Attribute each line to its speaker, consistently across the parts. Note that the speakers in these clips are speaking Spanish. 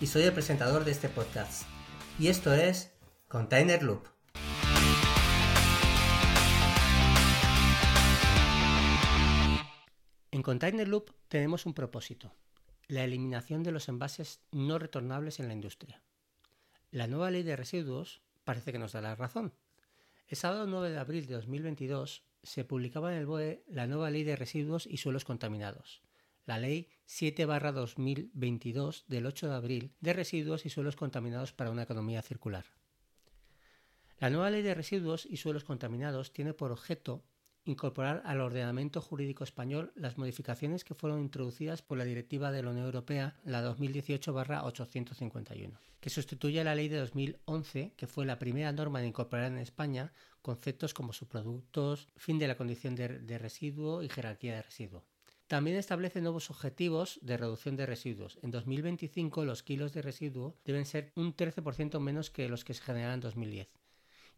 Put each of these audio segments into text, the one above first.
Speaker 1: y soy el presentador de este podcast. Y esto es Container Loop. En Container Loop tenemos un propósito, la eliminación de los envases no retornables en la industria. La nueva ley de residuos parece que nos da la razón. El sábado 9 de abril de 2022 se publicaba en el BOE la nueva ley de residuos y suelos contaminados, la Ley 7-2022 del 8 de abril de residuos y suelos contaminados para una economía circular. La nueva Ley de residuos y suelos contaminados tiene por objeto incorporar al ordenamiento jurídico español las modificaciones que fueron introducidas por la Directiva de la Unión Europea, la 2018-851, que sustituye a la Ley de 2011, que fue la primera norma de incorporar en España conceptos como subproductos, fin de la condición de, de residuo y jerarquía de residuo. También establece nuevos objetivos de reducción de residuos. En 2025 los kilos de residuo deben ser un 13% menos que los que se generaron en 2010.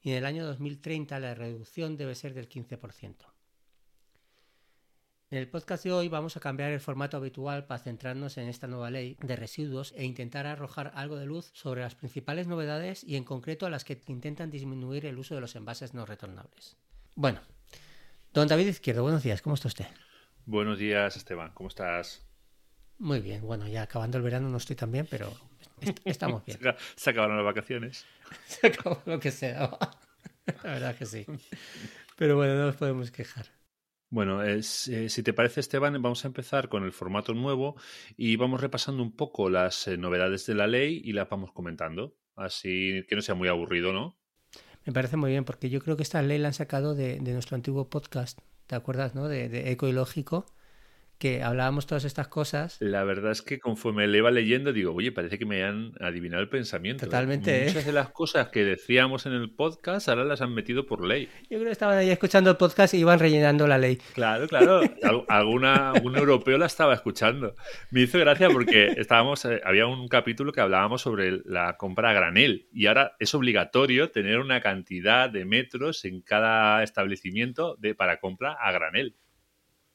Speaker 1: Y en el año 2030 la reducción debe ser del 15%. En el podcast de hoy vamos a cambiar el formato habitual para centrarnos en esta nueva ley de residuos e intentar arrojar algo de luz sobre las principales novedades y en concreto las que intentan disminuir el uso de los envases no retornables. Bueno, don David Izquierdo, buenos días, ¿cómo está usted?
Speaker 2: Buenos días, Esteban. ¿Cómo estás?
Speaker 1: Muy bien. Bueno, ya acabando el verano no estoy tan bien, pero estamos bien.
Speaker 2: Se acabaron las vacaciones.
Speaker 1: Se acabó lo que sea. La verdad que sí. Pero bueno, no nos podemos quejar.
Speaker 2: Bueno, eh, si te parece, Esteban, vamos a empezar con el formato nuevo y vamos repasando un poco las eh, novedades de la ley y las vamos comentando. Así que no sea muy aburrido, ¿no?
Speaker 1: Me parece muy bien, porque yo creo que esta ley la han sacado de, de nuestro antiguo podcast ¿te acuerdas, no? De, de que hablábamos todas estas cosas.
Speaker 2: La verdad es que conforme le iba leyendo, digo, oye, parece que me han adivinado el pensamiento.
Speaker 1: Totalmente.
Speaker 2: ¿eh? Muchas de las cosas que decíamos en el podcast ahora las han metido por ley.
Speaker 1: Yo creo que estaban ahí escuchando el podcast y iban rellenando la ley.
Speaker 2: Claro, claro. Alguna, algún europeo la estaba escuchando. Me hizo gracia porque estábamos, eh, había un capítulo que hablábamos sobre la compra a granel y ahora es obligatorio tener una cantidad de metros en cada establecimiento de, para compra a granel.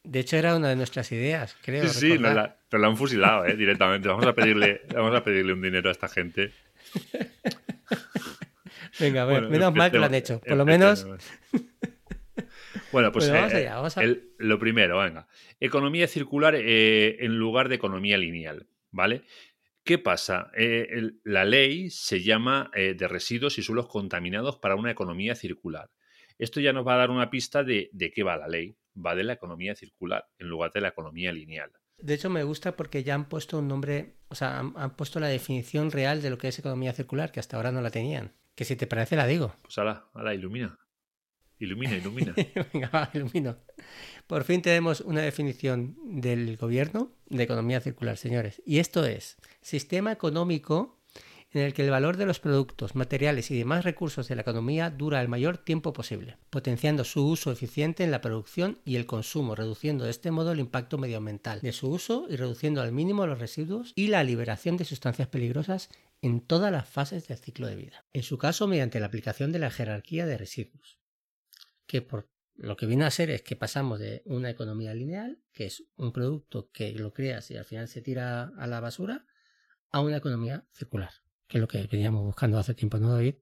Speaker 1: De hecho, era una de nuestras ideas, creo.
Speaker 2: Sí, sí, la, pero la han fusilado ¿eh? directamente. Vamos a, pedirle, vamos a pedirle un dinero a esta gente.
Speaker 1: Venga, bueno, menos mal que lo han hecho. Por lo menos.
Speaker 2: Bueno, pues vamos allá, vamos a... el, lo primero, venga. Economía circular eh, en lugar de economía lineal, ¿vale? ¿Qué pasa? Eh, el, la ley se llama eh, de residuos y suelos contaminados para una economía circular. Esto ya nos va a dar una pista de, de qué va la ley va de la economía circular en lugar de la economía lineal.
Speaker 1: De hecho, me gusta porque ya han puesto un nombre, o sea, han, puesto la definición real de lo que es economía circular, que hasta ahora no la tenían. Que si te parece, la digo.
Speaker 2: Pues ala, ala, ilumina. Ilumina, ilumina.
Speaker 1: Venga, va, ilumino. Por fin tenemos una definición del gobierno de economía circular, señores. Y esto es sistema económico en el que el valor de los productos, materiales y demás recursos de la economía dura el mayor tiempo posible, potenciando su uso eficiente en la producción y el consumo, reduciendo de este modo el impacto medioambiental de su uso y reduciendo al mínimo los residuos y la liberación de sustancias peligrosas en todas las fases del ciclo de vida. En su caso, mediante la aplicación de la jerarquía de residuos, que por lo que viene a ser es que pasamos de una economía lineal, que es un producto que lo creas y al final se tira a la basura, a una economía circular que es lo que veníamos buscando hace tiempo, ¿no, David?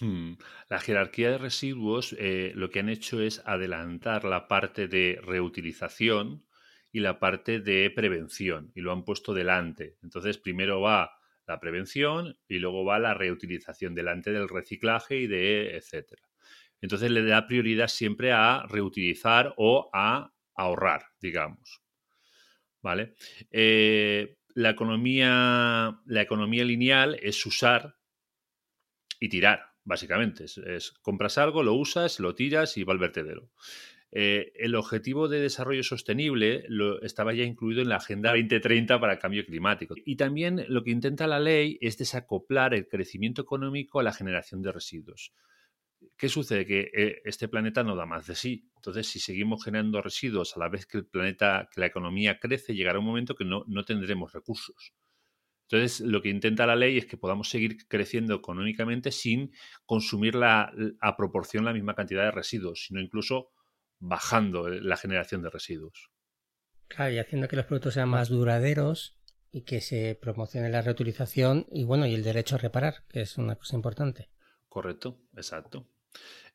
Speaker 2: Hmm. La jerarquía de residuos eh, lo que han hecho es adelantar la parte de reutilización y la parte de prevención y lo han puesto delante. Entonces, primero va la prevención y luego va la reutilización delante del reciclaje y de etcétera. Entonces le da prioridad siempre a reutilizar o a ahorrar, digamos. ¿Vale? Eh, la, economía, la economía lineal es usar y tirar, básicamente. Es, compras algo, lo usas, lo tiras y va al vertedero. Eh, el objetivo de desarrollo sostenible lo, estaba ya incluido en la Agenda 2030 para el cambio climático. Y también lo que intenta la ley es desacoplar el crecimiento económico a la generación de residuos. ¿Qué sucede? Que eh, este planeta no da más de sí. Entonces, si seguimos generando residuos a la vez que el planeta, que la economía crece, llegará un momento que no, no tendremos recursos. Entonces, lo que intenta la ley es que podamos seguir creciendo económicamente sin consumir la, a proporción la misma cantidad de residuos, sino incluso bajando la generación de residuos.
Speaker 1: Claro, y haciendo que los productos sean más duraderos y que se promocione la reutilización y bueno, y el derecho a reparar, que es una cosa importante.
Speaker 2: Correcto, exacto.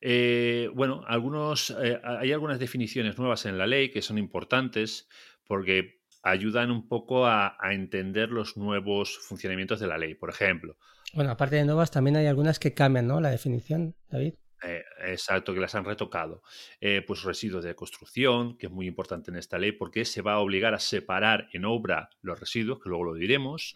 Speaker 2: Eh, bueno, algunos, eh, hay algunas definiciones nuevas en la ley que son importantes porque ayudan un poco a, entender los nuevos funcionamientos de la ley. Por ejemplo.
Speaker 1: Bueno, aparte de nuevas, también hay algunas que cambian, ¿no? La definición, David.
Speaker 2: Eh, exacto, que las han retocado. pues residuos de construcción, que es muy importante en esta ley, porque se va a obligar a separar en obra los residuos, que luego lo diremos.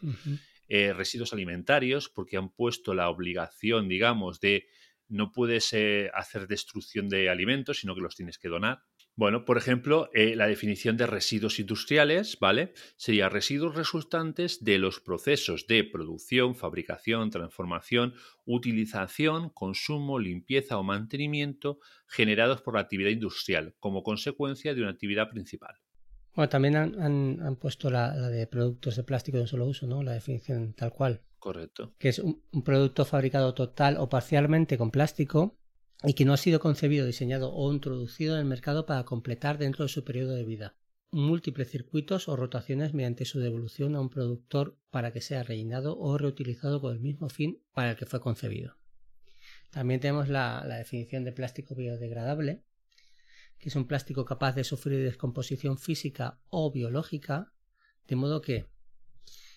Speaker 2: Eh, residuos alimentarios, porque han puesto la obligación, digamos, de no puedes eh, hacer destrucción de alimentos, sino que los tienes que donar. Bueno, por ejemplo, eh, la definición de residuos industriales, ¿vale? Sería residuos resultantes de los procesos de producción, fabricación, transformación, utilización, consumo, limpieza o mantenimiento generados por la actividad industrial como consecuencia de una actividad principal.
Speaker 1: Bueno, también han, puesto la, de productos de plástico de un solo uso, ¿no? La definición tal cual.
Speaker 2: Correcto.
Speaker 1: Que es un, producto fabricado total o parcialmente con plástico y que no ha sido concebido, diseñado o introducido en el mercado para completar dentro de su periodo de vida múltiples circuitos o rotaciones mediante su devolución a un productor para que sea rellenado o reutilizado con el mismo fin para el que fue concebido. También tenemos la definición de plástico biodegradable, que es un plástico capaz de sufrir descomposición física o biológica, de modo que,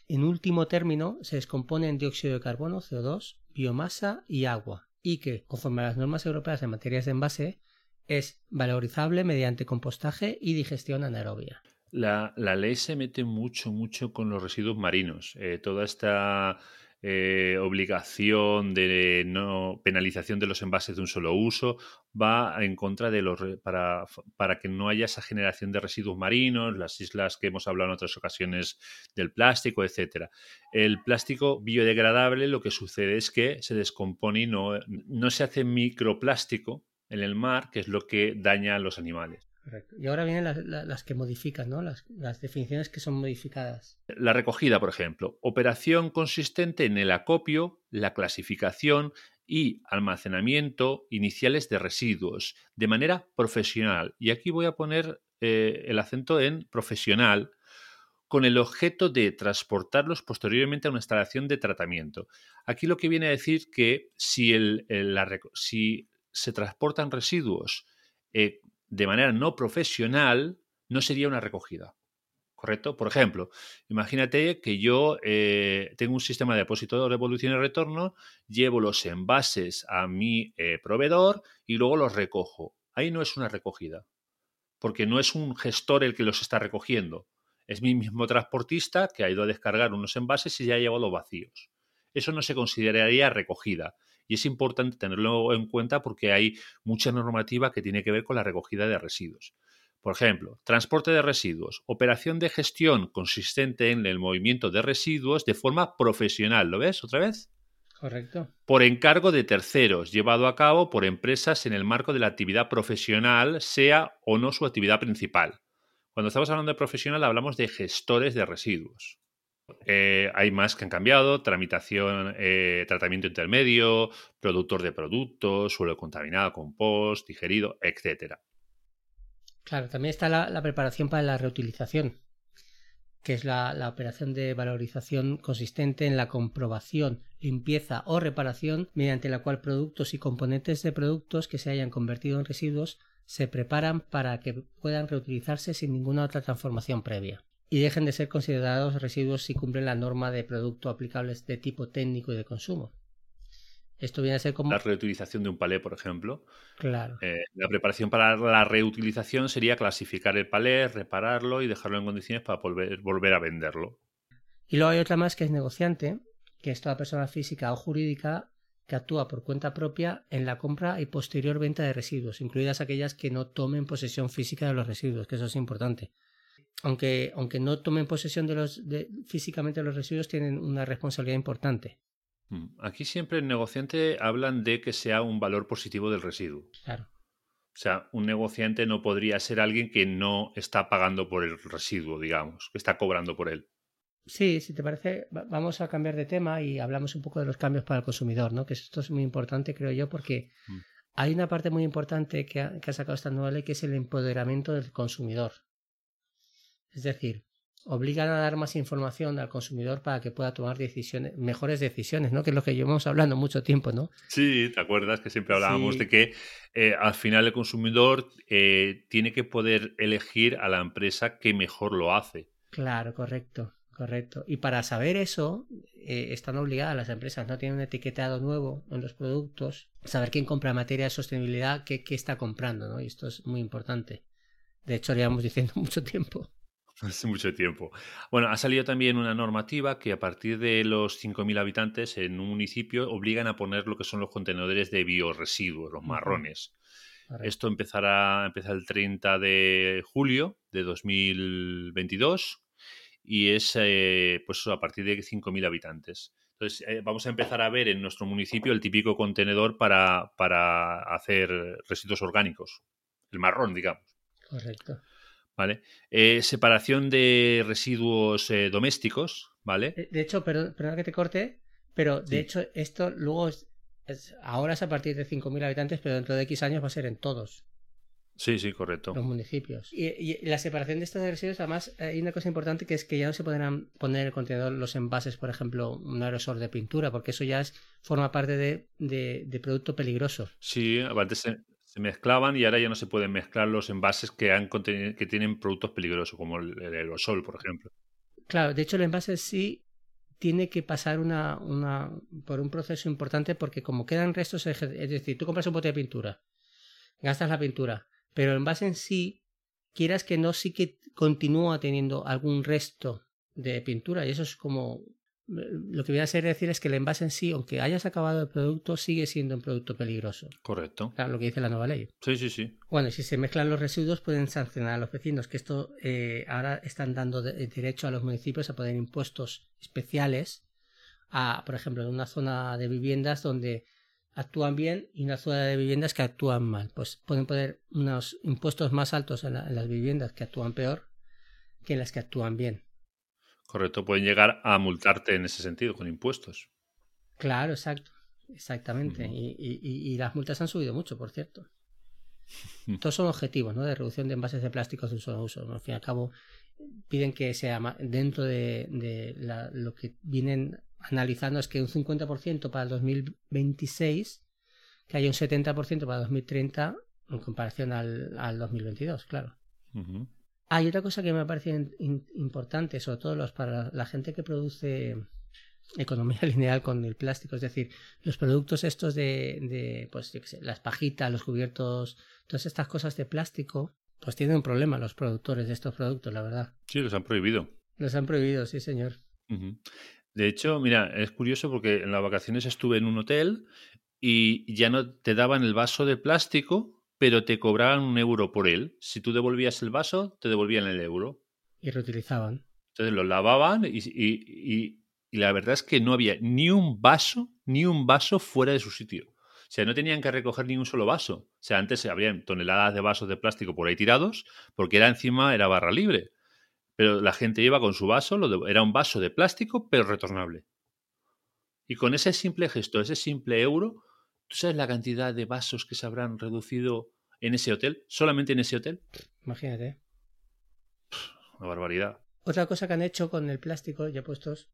Speaker 1: en último término, se descompone en dióxido de carbono, CO2, biomasa y agua, y que, conforme a las normas europeas en materias de envase, es valorizable mediante compostaje y digestión anaerobia.
Speaker 2: La, ley se mete mucho, mucho con los residuos marinos. Eh, toda esta eh, obligación de no penalización de los envases de un solo uso va en contra de los para, para que no haya esa generación de residuos marinos, las islas que hemos hablado en otras ocasiones del plástico, etcétera. El plástico biodegradable lo que sucede es que se descompone y no, no se hace microplástico en el mar, que es lo que daña a los animales.
Speaker 1: Y ahora vienen las, que modifican, ¿no? Las, definiciones que son modificadas.
Speaker 2: La recogida, por ejemplo. Operación consistente en el acopio, la clasificación y almacenamiento iniciales de residuos de manera profesional. Y aquí voy a poner eh, el acento en profesional con el objeto de transportarlos posteriormente a una instalación de tratamiento. Aquí lo que viene a decir que si, el, si se transportan residuos eh, de manera no profesional, no sería una recogida. ¿Correcto? Por ejemplo, imagínate que yo eh, tengo un sistema de depósito de revolución y retorno, llevo los envases a mi eh, proveedor y luego los recojo. Ahí no es una recogida, porque no es un gestor el que los está recogiendo. Es mi mismo transportista que ha ido a descargar unos envases y ya ha llevado vacíos. Eso no se consideraría recogida. Y es importante tenerlo en cuenta porque hay mucha normativa que tiene que ver con la recogida de residuos. Por ejemplo, transporte de residuos, operación de gestión consistente en el movimiento de residuos de forma profesional. ¿Lo ves otra vez?
Speaker 1: Correcto.
Speaker 2: Por encargo de terceros, llevado a cabo por empresas en el marco de la actividad profesional, sea o no su actividad principal. Cuando estamos hablando de profesional hablamos de gestores de residuos. Eh, hay más que han cambiado, tramitación, eh, tratamiento intermedio, productor de productos, suelo contaminado, compost, digerido, etc.
Speaker 1: Claro, también está la, preparación para la reutilización, que es la, la, operación de valorización consistente en la comprobación, limpieza o reparación mediante la cual productos y componentes de productos que se hayan convertido en residuos se preparan para que puedan reutilizarse sin ninguna otra transformación previa. Y dejen de ser considerados residuos si cumplen la norma de producto aplicables de tipo técnico y de consumo. Esto viene a ser como...
Speaker 2: La reutilización de un palé, por ejemplo.
Speaker 1: Claro.
Speaker 2: Eh, la preparación para la reutilización sería clasificar el palé, repararlo y dejarlo en condiciones para volver, volver a venderlo.
Speaker 1: Y luego hay otra más que es negociante, que es toda persona física o jurídica que actúa por cuenta propia en la compra y posterior venta de residuos, incluidas aquellas que no tomen posesión física de los residuos, que eso es importante aunque, aunque no tomen posesión de los, de, físicamente de los residuos, tienen una responsabilidad importante.
Speaker 2: Mm, aquí siempre el negociante hablan de que sea un valor positivo del residuo.
Speaker 1: Claro.
Speaker 2: O sea, un negociante no podría ser alguien que no está pagando por el residuo, digamos, que está cobrando por él.
Speaker 1: Sí, si te parece, vamos a cambiar de tema y hablamos un poco de los cambios para el consumidor, ¿no? Que esto es muy importante, creo yo, porque mm. hay una parte muy importante que ha, que ha sacado esta nueva ley que es el empoderamiento del consumidor. Es decir, obligan a dar más información al consumidor para que pueda tomar decisiones, mejores decisiones, ¿no? Que es lo que llevamos hablando mucho tiempo, ¿no?
Speaker 2: Sí, ¿te acuerdas que siempre hablábamos de que eh, al final el consumidor eh, tiene que poder elegir a la empresa que mejor lo hace?
Speaker 1: Claro, correcto, correcto. Y para saber eso, eh, están obligadas las empresas, no tienen un etiquetado nuevo en los productos, saber quién compra materia de sostenibilidad, qué, qué está comprando, ¿no? Y esto es muy importante. De hecho, lo llevamos diciendo mucho tiempo.
Speaker 2: Hace mucho tiempo. Bueno, ha salido también una normativa que a partir de los 5.000 habitantes en un municipio obligan a poner lo que son los contenedores de bioresiduos, los marrones. Esto empezará empezar el 30 de julio de 2022 y es eh, pues a partir de 5.000 habitantes. Entonces, eh, vamos a empezar a ver en nuestro municipio el típico contenedor para, para hacer residuos orgánicos, el marrón, digamos.
Speaker 1: Correcto.
Speaker 2: ¿Vale? Eh, separación de residuos eh, domésticos, ¿vale?
Speaker 1: De hecho, perdón, que te corte, pero de hecho esto luego es, ahora es a partir de 5.000 habitantes, pero dentro de X años va a ser en todos.
Speaker 2: Sí, sí, correcto.
Speaker 1: Los municipios. Y, la separación de estos residuos, además, hay una cosa importante que es que ya no se podrán poner en el contenedor los envases, por ejemplo, un aerosol de pintura, porque eso ya es, forma parte de, de, producto peligroso.
Speaker 2: Sí, antes se mezclaban y ahora ya no se pueden mezclar los envases que, han que tienen productos peligrosos, como el, aerosol, por ejemplo.
Speaker 1: Claro, de hecho el envase sí tiene que pasar una, una, por un proceso importante porque como quedan restos, es decir, tú compras un bote de pintura, gastas la pintura, pero el envase en sí, quieras que no, sí que continúa teniendo algún resto de pintura y eso es como lo que voy a hacer decir es que el envase en sí, aunque hayas acabado el producto, sigue siendo un producto peligroso.
Speaker 2: Correcto.
Speaker 1: Claro, lo que dice la nueva ley.
Speaker 2: Sí, sí, sí.
Speaker 1: Bueno, y si se mezclan los residuos, pueden sancionar a los vecinos, que esto eh, ahora están dando derecho a los municipios a poner impuestos especiales a, por ejemplo, en una zona de viviendas donde actúan bien y una zona de viviendas que actúan mal. Pues pueden poner unos impuestos más altos en las viviendas que actúan peor que en las que actúan bien.
Speaker 2: Correcto, pueden llegar a multarte en ese sentido, con impuestos.
Speaker 1: Claro, exacto. Exactamente. y, las multas han subido mucho, por cierto. Todos son objetivos, ¿no? De reducción de envases de plásticos de uso a uso. Al fin y al cabo, piden que sea dentro de, lo que vienen analizando es que un 50% para el 2026, que haya un 70% para el 2030 en comparación al, al 2022, claro. Hay otra cosa que me parece importante, sobre todo los, para la gente que produce economía lineal con el plástico, es decir, los productos estos de, de pues, yo qué sé, las pajitas, los cubiertos, todas estas cosas de plástico, pues tienen un problema los productores de estos productos, la verdad.
Speaker 2: Sí, los han prohibido.
Speaker 1: Los han prohibido, sí, señor.
Speaker 2: De hecho, mira, es curioso porque en las vacaciones estuve en un hotel y ya no te daban el vaso de plástico pero te cobraban un euro por él. Si tú devolvías el vaso, te devolvían el euro.
Speaker 1: Y reutilizaban.
Speaker 2: Entonces lo lavaban y, la verdad es que no había ni un vaso, ni un vaso fuera de su sitio. O sea, no tenían que recoger ni un solo vaso. O sea, antes había toneladas de vasos de plástico por ahí tirados, porque era encima, era barra libre. Pero la gente iba con su vaso, lo era un vaso de plástico, pero retornable. Y con ese simple gesto, ese simple euro, ¿Tú sabes la cantidad de vasos que se habrán reducido en ese hotel? ¿Solamente en ese hotel?
Speaker 1: Imagínate.
Speaker 2: Una barbaridad.
Speaker 1: Otra cosa que han hecho con el plástico, ya puestos,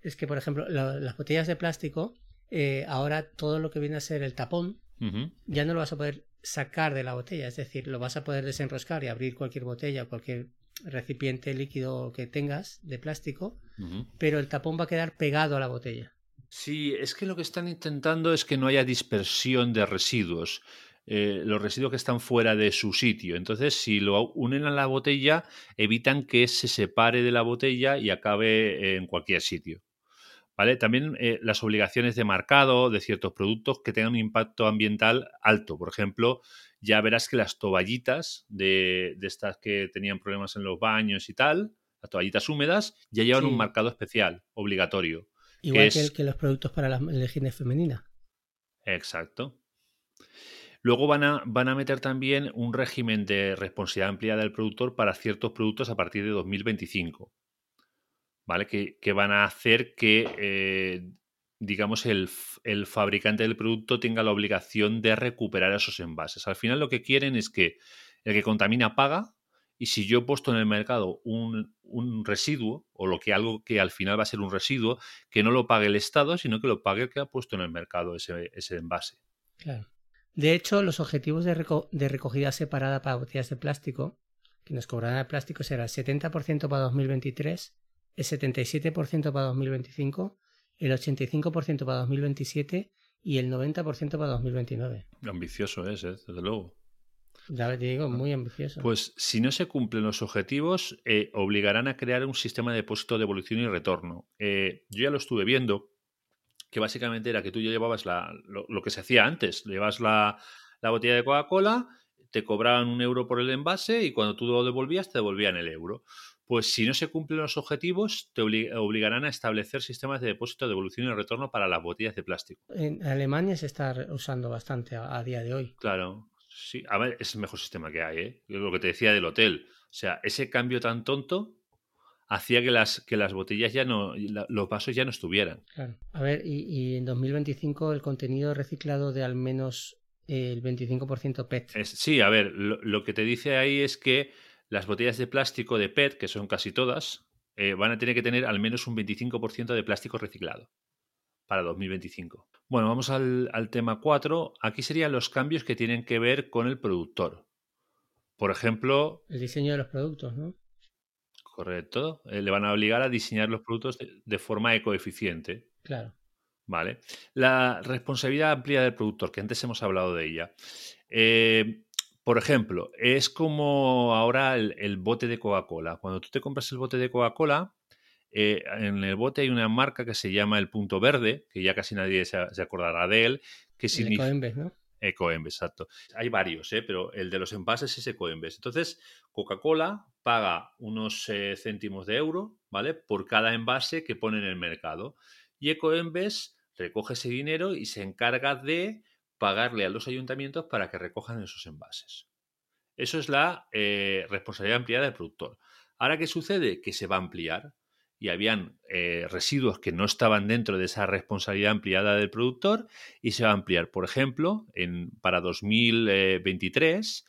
Speaker 1: es que, por ejemplo, las botellas de plástico, eh, ahora todo lo que viene a ser el tapón, ya no lo vas a poder sacar de la botella, es decir, lo vas a poder desenroscar y abrir cualquier botella o cualquier recipiente líquido que tengas de plástico, pero el tapón va a quedar pegado a la botella.
Speaker 2: Sí, es que lo que están intentando es que no haya dispersión de residuos. Eh, los residuos que están fuera de su sitio. Entonces, si lo unen a la botella, evitan que se separe de la botella y acabe en cualquier sitio. ¿Vale? También eh, las obligaciones de marcado de ciertos productos que tengan un impacto ambiental alto. Por ejemplo, ya verás que las toallitas de, de estas que tenían problemas en los baños y tal, las toallitas húmedas, ya llevan un marcado especial, obligatorio.
Speaker 1: Igual que, que, los productos para la, la higiene femenina.
Speaker 2: Exacto. Luego van a, van a meter también un régimen de responsabilidad ampliada del productor para ciertos productos a partir de 2025. ¿Vale? Que, van a hacer que, eh, digamos, el, el, fabricante del producto tenga la obligación de recuperar esos envases. Al final lo que quieren es que el que contamina paga y si yo he puesto en el mercado un, un, residuo, o lo que algo que al final va a ser un residuo, que no lo pague el Estado, sino que lo pague el que ha puesto en el mercado ese, ese envase.
Speaker 1: Claro. De hecho, los objetivos de, recogida separada para botellas de plástico, que nos cobrarán el plástico, será el 70% para 2023, el 77% para 2025, el 85% para 2027 y el 90% para 2029.
Speaker 2: Ambicioso es, ¿eh? desde luego.
Speaker 1: Ya te digo, muy ambicioso.
Speaker 2: Pues si no se cumplen los objetivos, eh, obligarán a crear un sistema de depósito de evolución y retorno. Eh, yo ya lo estuve viendo que básicamente era que tú ya llevabas lo, que se hacía antes, llevas la, botella de Coca-Cola, te cobraban un euro por el envase y cuando tú lo devolvías te devolvían el euro. Pues si no se cumplen los objetivos, te obligarán a establecer sistemas de depósito, devolución y retorno para las botellas de plástico.
Speaker 1: En Alemania se está usando bastante a, día de hoy.
Speaker 2: Claro, sí. A ver, es el mejor sistema que hay, ¿eh? Lo que te decía del hotel. O sea, ese cambio tan tonto hacía que las, que las botellas ya no, los vasos ya no estuvieran.
Speaker 1: Claro. A ver, y, en 2025 el contenido reciclado de al menos el 25% PET.
Speaker 2: sí, a ver, lo, que te dice ahí es que las botellas de plástico de PET, que son casi todas, eh, van a tener que tener al menos un 25% de plástico reciclado para 2025. Bueno, vamos al, al tema 4. Aquí serían los cambios que tienen que ver con el productor. Por ejemplo...
Speaker 1: El diseño de los productos, ¿no?
Speaker 2: Correcto. Eh, le van a obligar a diseñar los productos de, forma ecoeficiente.
Speaker 1: Claro.
Speaker 2: Vale. La responsabilidad amplia del productor, que antes hemos hablado de ella. Eh, por ejemplo, es como ahora el, bote de Coca-Cola. Cuando tú te compras el bote de Coca-Cola, eh, en el bote hay una marca que se llama el punto verde, que ya casi nadie se, acordará de él, que significa...
Speaker 1: ¿no?
Speaker 2: Ecoembes, exacto. Hay varios, ¿eh? pero el de los envases es Ecoembes. Entonces, Coca-Cola paga unos eh, céntimos de euro, ¿vale? Por cada envase que pone en el mercado. Y Ecoembes recoge ese dinero y se encarga de pagarle a los ayuntamientos para que recojan esos envases. Eso es la eh, responsabilidad ampliada del productor. Ahora, ¿qué sucede? Que se va a ampliar y habían eh, residuos que no estaban dentro de esa responsabilidad ampliada del productor y se va a ampliar. Por ejemplo, en, para 2023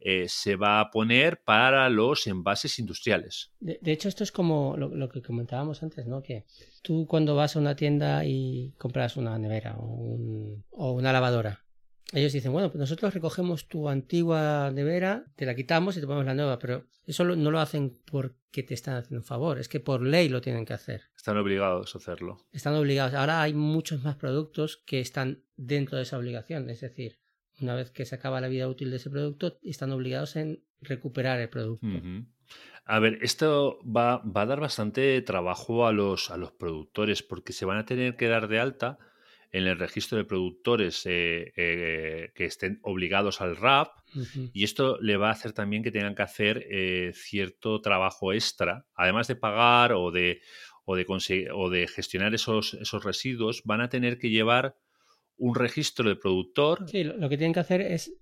Speaker 2: eh, se va a poner para los envases industriales.
Speaker 1: De, hecho, esto es como lo, que comentábamos antes, ¿no? Que tú cuando vas a una tienda y compras una nevera o una lavadora, ellos dicen, bueno, pues nosotros recogemos tu antigua nevera, te la quitamos y te ponemos la nueva, pero eso no lo hacen porque te están haciendo un favor, es que por ley lo tienen que hacer.
Speaker 2: Están obligados a hacerlo.
Speaker 1: Están obligados. Ahora hay muchos más productos que están dentro de esa obligación, es decir, una vez que se acaba la vida útil de ese producto, están obligados en recuperar el producto.
Speaker 2: A ver, esto va, va, a dar bastante trabajo a los, a los productores porque se van a tener que dar de alta en el registro de productores eh, eh, que estén obligados al RAP y esto le va a hacer también que tengan que hacer eh, cierto trabajo extra, además de pagar o de, o de, o de gestionar esos, esos residuos, van a tener que llevar un registro de productor.
Speaker 1: Sí, lo que tienen que hacer es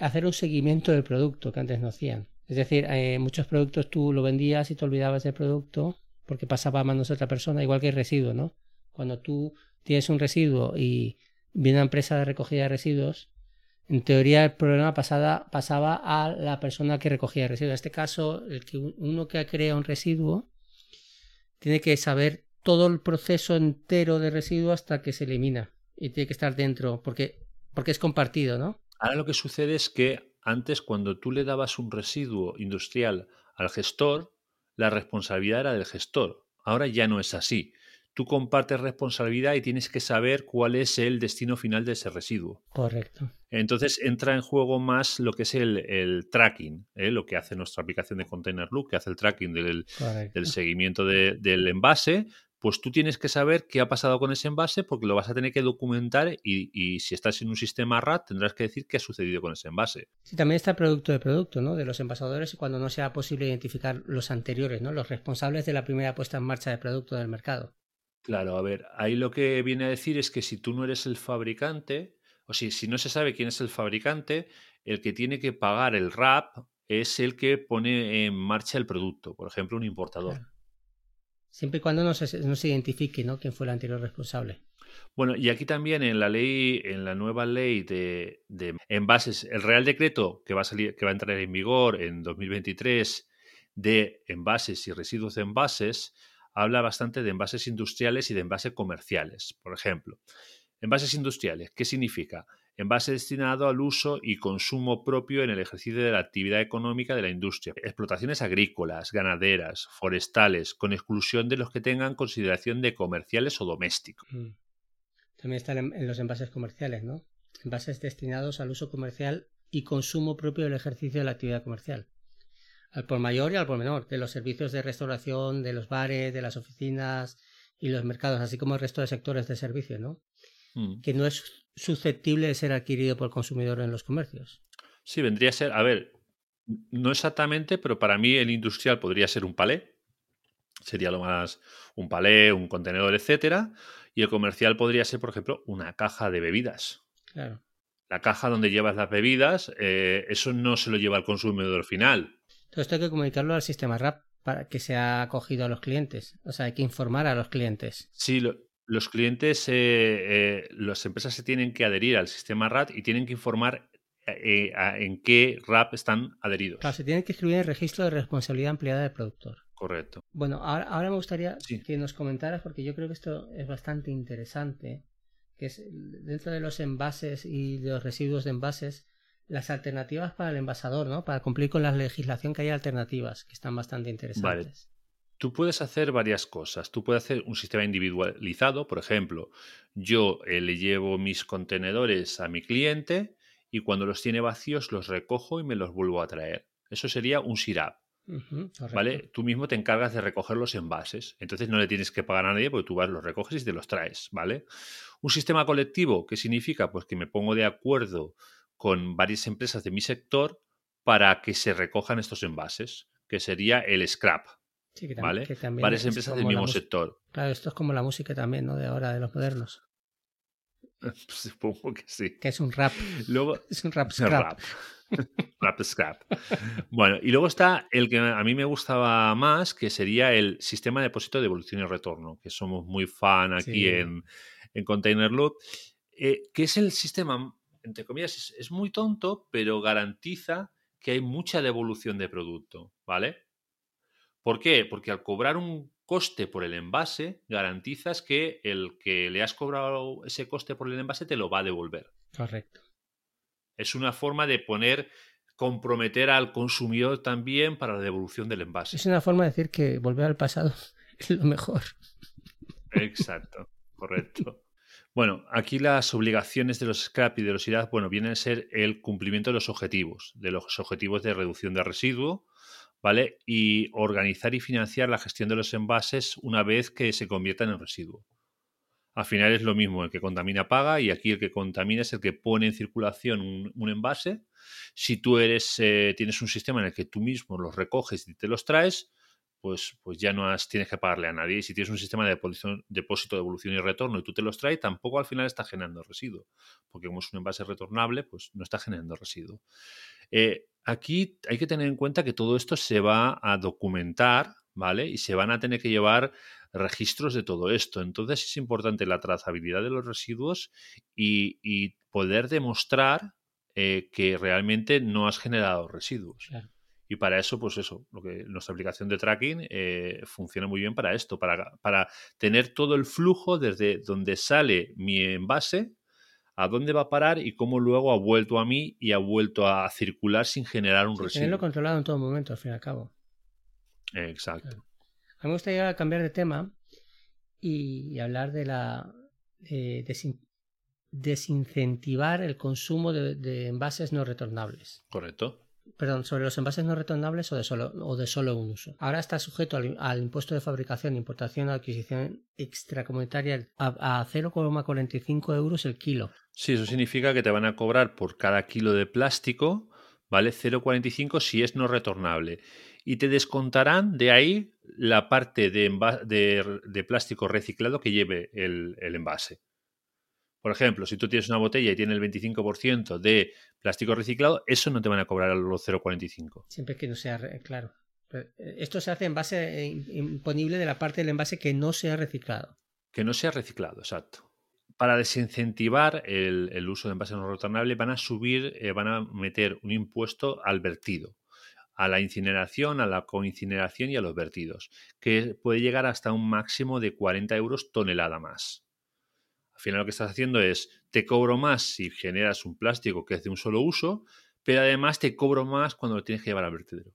Speaker 1: hacer un seguimiento del producto que antes no hacían. Es decir, muchos productos tú lo vendías y te olvidabas del producto porque pasaba a manos de otra persona, igual que el residuo, ¿no? Cuando tú tienes un residuo y viene una empresa de recogida de residuos, en teoría el problema pasaba a la persona que recogía el residuo. En este caso, el que uno que crea un residuo tiene que saber todo el proceso entero de residuo hasta que se elimina y tiene que estar dentro porque, porque es compartido, ¿no?
Speaker 2: Ahora lo que sucede es que antes cuando tú le dabas un residuo industrial al gestor, la responsabilidad era del gestor. Ahora ya no es así. Tú compartes responsabilidad y tienes que saber cuál es el destino final de ese residuo.
Speaker 1: Correcto.
Speaker 2: Entonces entra en juego más lo que es el, tracking, ¿eh? lo que hace nuestra aplicación de Container Loop, que hace el tracking del, seguimiento del envase, pues tú tienes que saber qué ha pasado con ese envase porque lo vas a tener que documentar y, si estás en un sistema RAT tendrás que decir qué ha sucedido con ese envase.
Speaker 1: Sí, también está el producto de producto, ¿no? De los envasadores y cuando no sea posible identificar los anteriores, ¿no? Los responsables de la primera puesta en marcha de producto del mercado.
Speaker 2: Claro, a ver, ahí lo que viene a decir es que si tú no eres el fabricante, o si, si no se sabe quién es el fabricante, el que tiene que pagar el RAP es el que pone en marcha el producto, por ejemplo, un importador.
Speaker 1: Siempre y cuando no se, no se identifique ¿no? quién fue el anterior responsable.
Speaker 2: Bueno, y aquí también en la ley, en la nueva ley de, envases, el Real Decreto que va a salir, que va a entrar en vigor en 2023 de envases y residuos de envases, habla bastante de envases industriales y de envases comerciales. Por ejemplo, envases industriales, ¿qué significa? envase destinado al uso y consumo propio en el ejercicio de la actividad económica de la industria. Explotaciones agrícolas, ganaderas, forestales, con exclusión de los que tengan consideración de comerciales o domésticos. Mm.
Speaker 1: También están en los envases comerciales, ¿no? Envases destinados al uso comercial y consumo propio del ejercicio de la actividad comercial. Al por mayor y al por menor, de los servicios de restauración, de los bares, de las oficinas y los mercados, así como el resto de sectores de servicio, ¿no? Mm. Que no es susceptible de ser adquirido por el consumidor en los comercios.
Speaker 2: Sí, vendría a ser, a ver, no exactamente, pero para mí el industrial podría ser un palé, sería lo más un palé, un contenedor, etcétera, y el comercial podría ser, por ejemplo, una caja de bebidas.
Speaker 1: Claro.
Speaker 2: La caja donde llevas las bebidas, eh, eso no se lo lleva al consumidor final.
Speaker 1: Todo esto hay que comunicarlo al sistema RAP para que sea acogido a los clientes. O sea, hay que informar a los clientes.
Speaker 2: Sí, lo, los clientes, eh, eh, las empresas se tienen que adherir al sistema RAT y tienen que informar eh, en qué RAP están adheridos.
Speaker 1: Claro, se tienen que escribir en el registro de responsabilidad ampliada del productor.
Speaker 2: Correcto.
Speaker 1: Bueno, ahora, me gustaría que nos comentaras, porque yo creo que esto es bastante interesante, que es dentro de los envases y de los residuos de envases, las alternativas para el envasador, ¿no? Para cumplir con la legislación que hay alternativas, que están bastante interesantes.
Speaker 2: Tú puedes hacer varias cosas. Tú puedes hacer un sistema individualizado. Por ejemplo, yo eh, le llevo mis contenedores a mi cliente y cuando los tiene vacíos los recojo y me los vuelvo a traer. Eso sería un SIRAP. ¿Vale? Tú mismo te encargas de recoger los envases. Entonces no le tienes que pagar a nadie porque tú vas, los recoges y te los traes. ¿Vale? Un sistema colectivo, ¿qué significa? Pues que me pongo de acuerdo con varias empresas de mi sector para que se recojan estos envases, que sería el scrap. Sí, que, ¿vale? Varias empresas del mismo sector.
Speaker 1: Claro, esto es como la música también, ¿no? De ahora, de los modernos.
Speaker 2: Supongo que sí.
Speaker 1: Que es un rap.
Speaker 2: Luego,
Speaker 1: es un rap scrap.
Speaker 2: Rap. scrap. Bueno, y luego está el que a mí me gustaba más, que sería el sistema de depósito de devolución y retorno, que somos muy fan aquí en, en Container Loop, eh, que es el sistema, entre comillas, es, es muy tonto, pero garantiza que hay mucha devolución de producto, ¿vale? ¿Por qué? Porque al cobrar un coste por el envase, garantizas que el que le has cobrado ese coste por el envase te lo va a devolver.
Speaker 1: Correcto.
Speaker 2: Es una forma de poner, comprometer al consumidor también para la devolución del envase.
Speaker 1: Es una forma de decir que volver al pasado es lo mejor.
Speaker 2: Exacto, correcto. Bueno, aquí las obligaciones de los scrap y de los IRAD, bueno, vienen a ser el cumplimiento de los objetivos, de los objetivos de reducción de residuo, ¿vale? Y organizar y financiar la gestión de los envases una vez que se conviertan en residuo. Al final es lo mismo, el que contamina paga y aquí el que contamina es el que pone en circulación un, envase. Si tú eres, eh, tienes un sistema en el que tú mismo los recoges y te los traes, pues, pues ya no tienes que pagarle a nadie. Y si tienes un sistema de depósito, devolución y retorno y tú te los traes, tampoco al final está generando residuo. Porque como es un envase retornable, pues no está generando residuo. Eh, aquí hay que tener en cuenta que todo esto se va a documentar, ¿vale? Y se van a tener que llevar registros de todo esto. Entonces es importante la trazabilidad de los residuos y, poder demostrar eh, que realmente no has generado residuos. Y para eso, pues eso, lo que nuestra aplicación de tracking eh, funciona muy bien para esto, para, para tener todo el flujo desde donde sale mi envase, a dónde va a parar y cómo luego ha vuelto a mí y ha vuelto a circular sin generar un residuo.
Speaker 1: Tenerlo controlado en todo momento, al fin y al cabo.
Speaker 2: Exacto.
Speaker 1: A mí me gustaría cambiar de tema y, hablar de la desincentivar el consumo de envases no retornables.
Speaker 2: Correcto
Speaker 1: perdón, sobre los envases no retornables o de solo, o de solo un uso. Ahora está sujeto al, impuesto de fabricación, importación o adquisición extracomunitaria a, a 0,45 euros el kilo.
Speaker 2: Sí, eso significa que te van a cobrar por cada kilo de plástico, ¿vale? 0,45 si es no retornable. Y te descontarán de ahí la parte de, de, plástico reciclado que lleve el envase. Por ejemplo, si tú tienes una botella y tiene el 25% de plástico reciclado, eso no te van a cobrar a los 0,45.
Speaker 1: Siempre que no sea, claro. Eh, esto se hace en base eh, imponible de la parte del envase que no sea reciclado.
Speaker 2: Que no sea reciclado, exacto. Para desincentivar el, uso de envases no retornables van a subir, eh, van a meter un impuesto al vertido, a la incineración, a la coincineración y a los vertidos, que puede llegar hasta un máximo de 40 euros tonelada más. Al final lo que estás haciendo es, te cobro más si generas un plástico que es de un solo uso, pero además te cobro más cuando lo tienes que llevar al vertedero.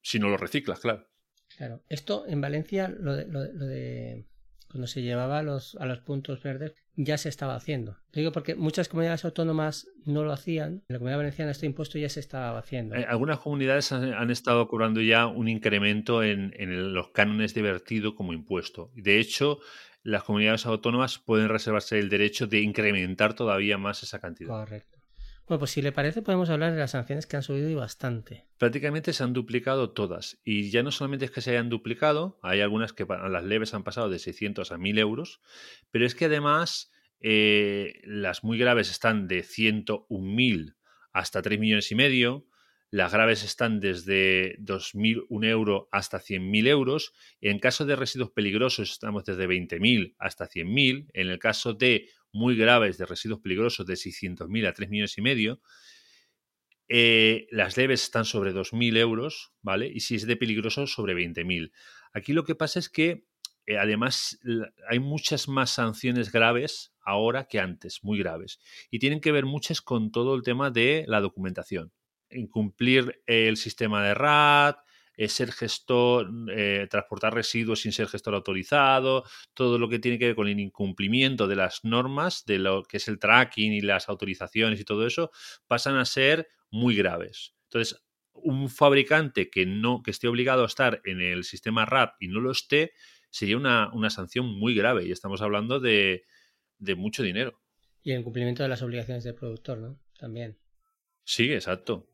Speaker 2: Si no lo reciclas, claro.
Speaker 1: Claro. Esto en Valencia, lo de, cuando se llevaba a los, a los puntos verdes, ya se estaba haciendo. digo porque muchas comunidades autónomas no lo hacían. En la comunidad valenciana este impuesto ya se estaba haciendo.
Speaker 2: Eh, algunas comunidades han, estado cobrando ya un incremento en, en, los cánones de vertido como impuesto. De hecho, las comunidades autónomas pueden reservarse el derecho de incrementar todavía más esa cantidad.
Speaker 1: Correcto. Bueno, pues si le parece podemos hablar de las sanciones que han subido y bastante.
Speaker 2: Prácticamente se han duplicado todas. Y ya no solamente es que se hayan duplicado, hay algunas que a las leves han pasado de 600 a 1000 euros, pero es que además eh, las muy graves están de 101.000 hasta 3 millones y medio, las graves están desde 2.001 euros hasta 100.000 euros. En caso de residuos peligrosos estamos desde 20.000 hasta 100.000. En el caso de muy graves de residuos peligrosos de 600.000 a 3 millones y medio. Eh, las leves están sobre 2.000 euros, ¿vale? Y si es de peligroso, sobre 20.000. Aquí lo que pasa es que eh, además hay muchas más sanciones graves ahora que antes, muy graves. Y tienen que ver muchas con todo el tema de la documentación incumplir el sistema de RAT, eh, ser gestor, eh, transportar residuos sin ser gestor autorizado, todo lo que tiene que ver con el incumplimiento de las normas, de lo que es el tracking y las autorizaciones y todo eso, pasan a ser muy graves. Entonces, un fabricante que no, que esté obligado a estar en el sistema RAT y no lo esté, sería una, sanción muy grave. Y estamos hablando de, de mucho dinero.
Speaker 1: Y el incumplimiento de las obligaciones del productor, ¿no? También.
Speaker 2: Sí, exacto.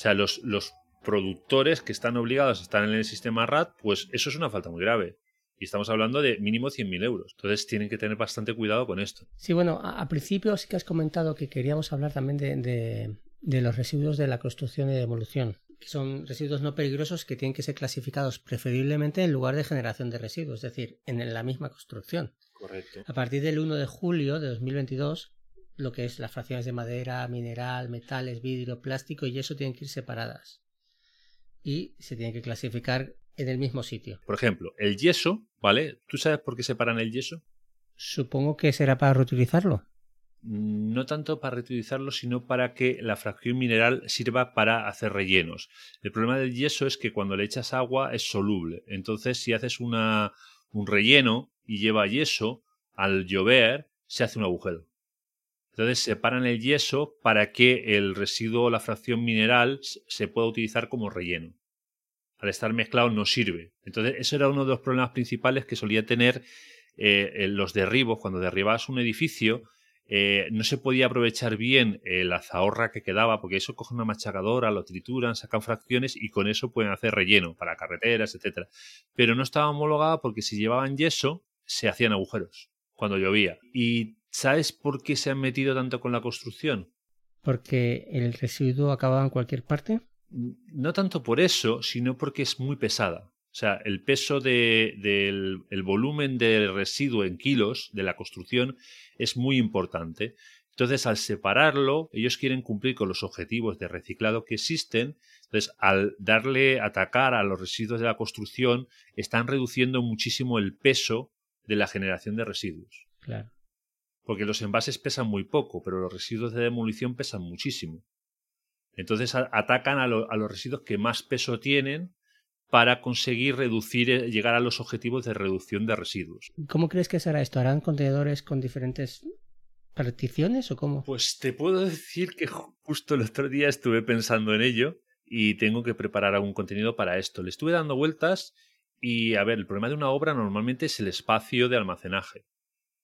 Speaker 2: O sea, los, los productores que están obligados a estar en el sistema RAT, pues eso es una falta muy grave. Y estamos hablando de mínimo 100.000 euros. Entonces tienen que tener bastante cuidado con esto.
Speaker 1: Sí, bueno, a, principio sí que has comentado que queríamos hablar también de, de, los residuos de la construcción y demolición, que son residuos no peligrosos que tienen que ser clasificados preferiblemente en lugar de generación de residuos, es decir, en la misma construcción.
Speaker 2: Correcto.
Speaker 1: A partir del 1 de julio de 2022 lo que es las fracciones de madera, mineral, metales, vidrio, plástico y eso tienen que ir separadas. Y se tienen que clasificar en el mismo sitio.
Speaker 2: Por ejemplo, el yeso, ¿vale? ¿Tú sabes por qué separan el yeso?
Speaker 1: Supongo que será para reutilizarlo.
Speaker 2: No tanto para reutilizarlo, sino para que la fracción mineral sirva para hacer rellenos. El problema del yeso es que cuando le echas agua es soluble. Entonces, si haces una, un relleno y lleva yeso, al llover se hace un agujero. Entonces separan el yeso para que el residuo la fracción mineral se pueda utilizar como relleno. Al estar mezclado no sirve. Entonces eso era uno de los problemas principales que solía tener eh, los derribos. Cuando derribabas un edificio eh, no se podía aprovechar bien eh, la zahorra que quedaba porque eso coge una machacadora, lo trituran, sacan fracciones y con eso pueden hacer relleno para carreteras, etcétera. Pero no estaba homologada porque si llevaban yeso se hacían agujeros cuando llovía. Y ¿Sabes por qué se han metido tanto con la construcción?
Speaker 1: Porque el residuo acababa en cualquier parte.
Speaker 2: No tanto por eso, sino porque es muy pesada. O sea, el peso del el volumen del residuo en kilos de la construcción es muy importante. Entonces, al separarlo, ellos quieren cumplir con los objetivos de reciclado que existen. Entonces, al darle, atacar a los residuos de la construcción, están reduciendo muchísimo el peso de la generación de residuos.
Speaker 1: Claro
Speaker 2: porque los envases pesan muy poco, pero los residuos de demolición pesan muchísimo. Entonces atacan a, los residuos que más peso tienen para conseguir reducir, eh, llegar a los objetivos de reducción de residuos.
Speaker 1: ¿Cómo crees que será esto? ¿Harán contenedores con diferentes particiones o cómo?
Speaker 2: Pues te puedo decir que justo el otro día estuve pensando en ello y tengo que preparar algún contenido para esto. Le estuve dando vueltas y, a ver, el problema de una obra normalmente es el espacio de almacenaje.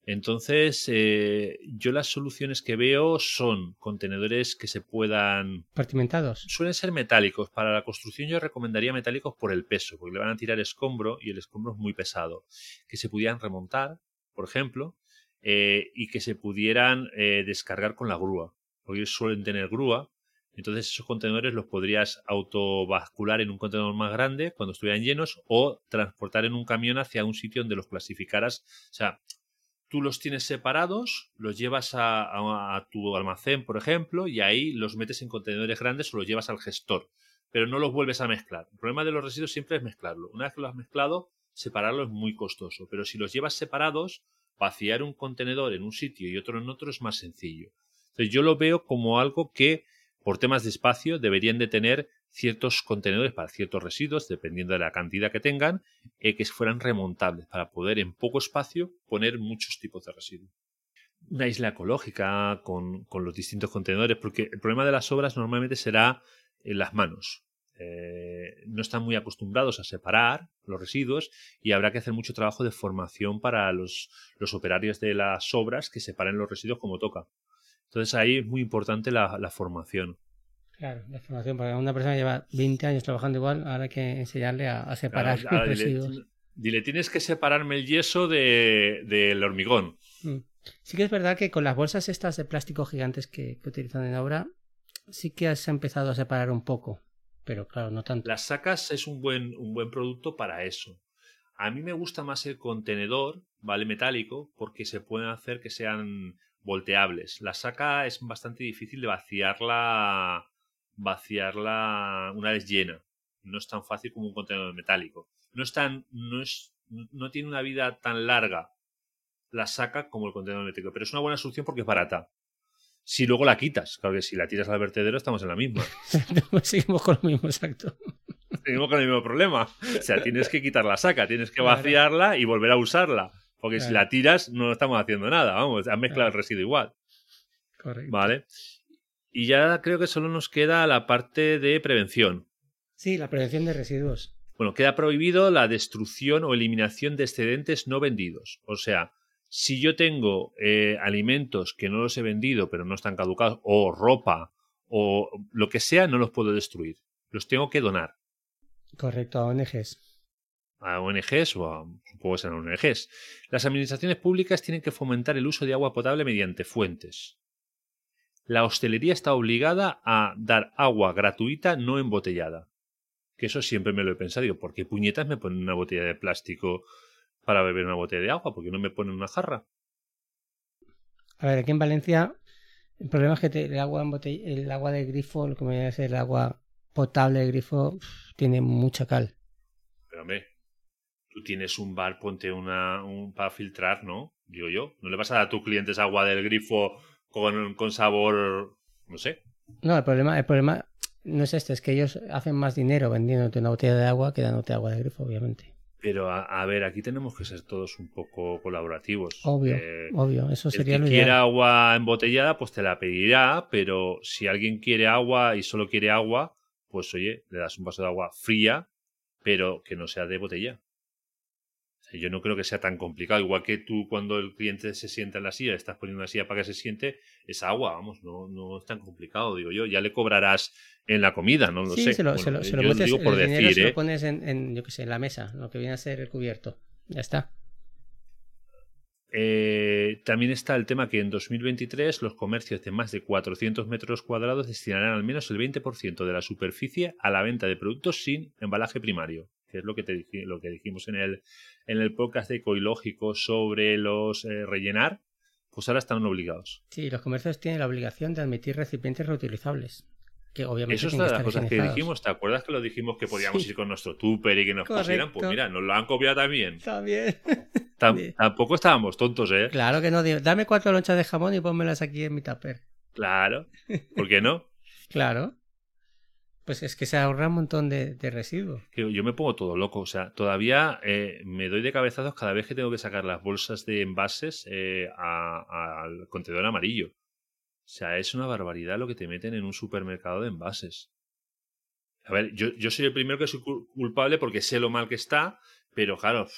Speaker 2: Entonces, eh, yo las soluciones que veo son contenedores que se puedan...
Speaker 1: Partimentados.
Speaker 2: Suelen ser metálicos. Para la construcción yo recomendaría metálicos por el peso, porque le van a tirar escombro y el escombro es muy pesado. Que se pudieran remontar, por ejemplo, eh, y que se pudieran eh, descargar con la grúa, porque ellos suelen tener grúa. Entonces esos contenedores los podrías autovascular en un contenedor más grande cuando estuvieran llenos o transportar en un camión hacia un sitio donde los clasificaras. O sea, tú los tienes separados, los llevas a, tu almacén, por ejemplo, y ahí los metes en contenedores grandes o los llevas al gestor, pero no los vuelves a mezclar. El problema de los residuos siempre es mezclarlo. Una vez que lo has mezclado, separarlo es muy costoso, pero si los llevas separados, vaciar un contenedor en un sitio y otro en otro es más sencillo. Entonces yo lo veo como algo que, por temas de espacio, deberían de tener ciertos contenedores para ciertos residuos, dependiendo de la cantidad que tengan, eh, que fueran remontables para poder en poco espacio poner muchos tipos de residuos. Una isla ecológica con, los distintos contenedores, porque el problema de las obras normalmente será en las manos. Eh, no están muy acostumbrados a separar los residuos y habrá que hacer mucho trabajo de formación para los, los operarios de las obras que separen los residuos como toca. Entonces ahí es muy importante la formación.
Speaker 1: Claro, la formación, porque una persona lleva 20 años trabajando igual, ahora hay que enseñarle a, separar los residuos.
Speaker 2: Dile, tienes que separarme el yeso del de, hormigón. Mm.
Speaker 1: Sí que es verdad que con las bolsas estas de plástico gigantes que, utilizan en obra, sí que has empezado a separar un poco, pero claro, no tanto.
Speaker 2: Las sacas es un buen, un buen producto para eso. A mí me gusta más el contenedor, ¿vale? Metálico, porque se pueden hacer que sean volteables. La saca es bastante difícil de vaciarla vaciarla una vez llena. No es tan fácil como un contenedor metálico. No es tan, no es, no tiene una vida tan larga la saca como el contenedor metálico, pero es una buena solución porque es barata. Si luego la quitas, claro que si la tiras al vertedero estamos en la misma.
Speaker 1: Seguimos con lo mismo, exacto.
Speaker 2: Seguimos con el mismo problema. O sea, tienes que quitar la saca, tienes que vaciarla y volver a usarla. Porque si la tiras, no estamos haciendo nada. Vamos, has mezclado el residuo igual. Correcto. ¿Vale? Y ya creo que solo nos queda la parte de prevención.
Speaker 1: Sí, la prevención de residuos.
Speaker 2: Bueno, queda prohibido la destrucción o eliminación de excedentes no vendidos. O sea, si yo tengo eh, alimentos que no los he vendido pero no están caducados, o ropa, o lo que sea, no los puedo destruir. Los tengo que donar.
Speaker 1: Correcto, a ONGs.
Speaker 2: A ONGs o a, supongo que ONGs. Las administraciones públicas tienen que fomentar el uso de agua potable mediante fuentes la hostelería está obligada a dar agua gratuita no embotellada. Que eso siempre me lo he pensado. Digo, ¿por qué puñetas me ponen una botella de plástico para beber una botella de agua? ¿Por qué no me ponen una jarra?
Speaker 1: A ver, aquí en Valencia el problema es que el, agua el agua de grifo, lo que me el agua potable de grifo, tiene mucha cal.
Speaker 2: Pero hombre, tú tienes un bar, ponte una un, para filtrar, ¿no? Digo yo. ¿No le vas a dar a tus clientes agua del grifo con, sabor, no sé.
Speaker 1: No, el problema, el problema no es este, es que ellos hacen más dinero vendiéndote una botella de agua que dándote agua de grifo, obviamente.
Speaker 2: Pero a, ver, aquí tenemos que ser todos un poco colaborativos.
Speaker 1: Obvio, eh, obvio, eso sería
Speaker 2: el que quiere agua embotellada, pues te la pedirá, pero si alguien quiere agua y solo quiere agua, pues oye, le das un vaso de agua fría, pero que no sea de botella. Yo no creo que sea tan complicado. Igual que tú cuando el cliente se sienta en la silla, estás poniendo una silla para que se siente, es agua, vamos, no, no es tan complicado, digo yo. Ya le cobrarás en la comida, no lo sé.
Speaker 1: Se lo, se lo, se lo digo por decir, se lo ¿eh? pones en, en, yo qué sé, en la mesa, lo que viene a ser el cubierto. Ya está.
Speaker 2: Eh, también está el tema que en 2023 los comercios de más de 400 metros cuadrados destinarán al menos el 20% de la superficie a la venta de productos sin embalaje primario que es lo que, te, lo que dijimos en el, en el podcast ecológico sobre los eh, rellenar, pues ahora están obligados.
Speaker 1: Sí, los comercios tienen la obligación de admitir recipientes reutilizables. Que obviamente
Speaker 2: Eso es una de las cosas que dijimos. ¿Te acuerdas que lo dijimos que podíamos ir con nuestro tupper y que nos pusieran? Pues mira, nos lo han copiado también.
Speaker 1: También.
Speaker 2: tampoco estábamos tontos, ¿eh?
Speaker 1: Claro que no. Dame cuatro lonchas de jamón y pónmelas aquí en mi tupper.
Speaker 2: Claro. ¿Por qué no?
Speaker 1: claro. Pues es que se ahorra un montón de, residuos.
Speaker 2: Que yo me pongo todo loco. O sea, todavía eh, me doy de cabezazos cada vez que tengo que sacar las bolsas de envases eh, al contenedor amarillo. O sea, es una barbaridad lo que te meten en un supermercado de envases. A ver, yo, yo soy el primero que soy culpable porque sé lo mal que está, pero claro,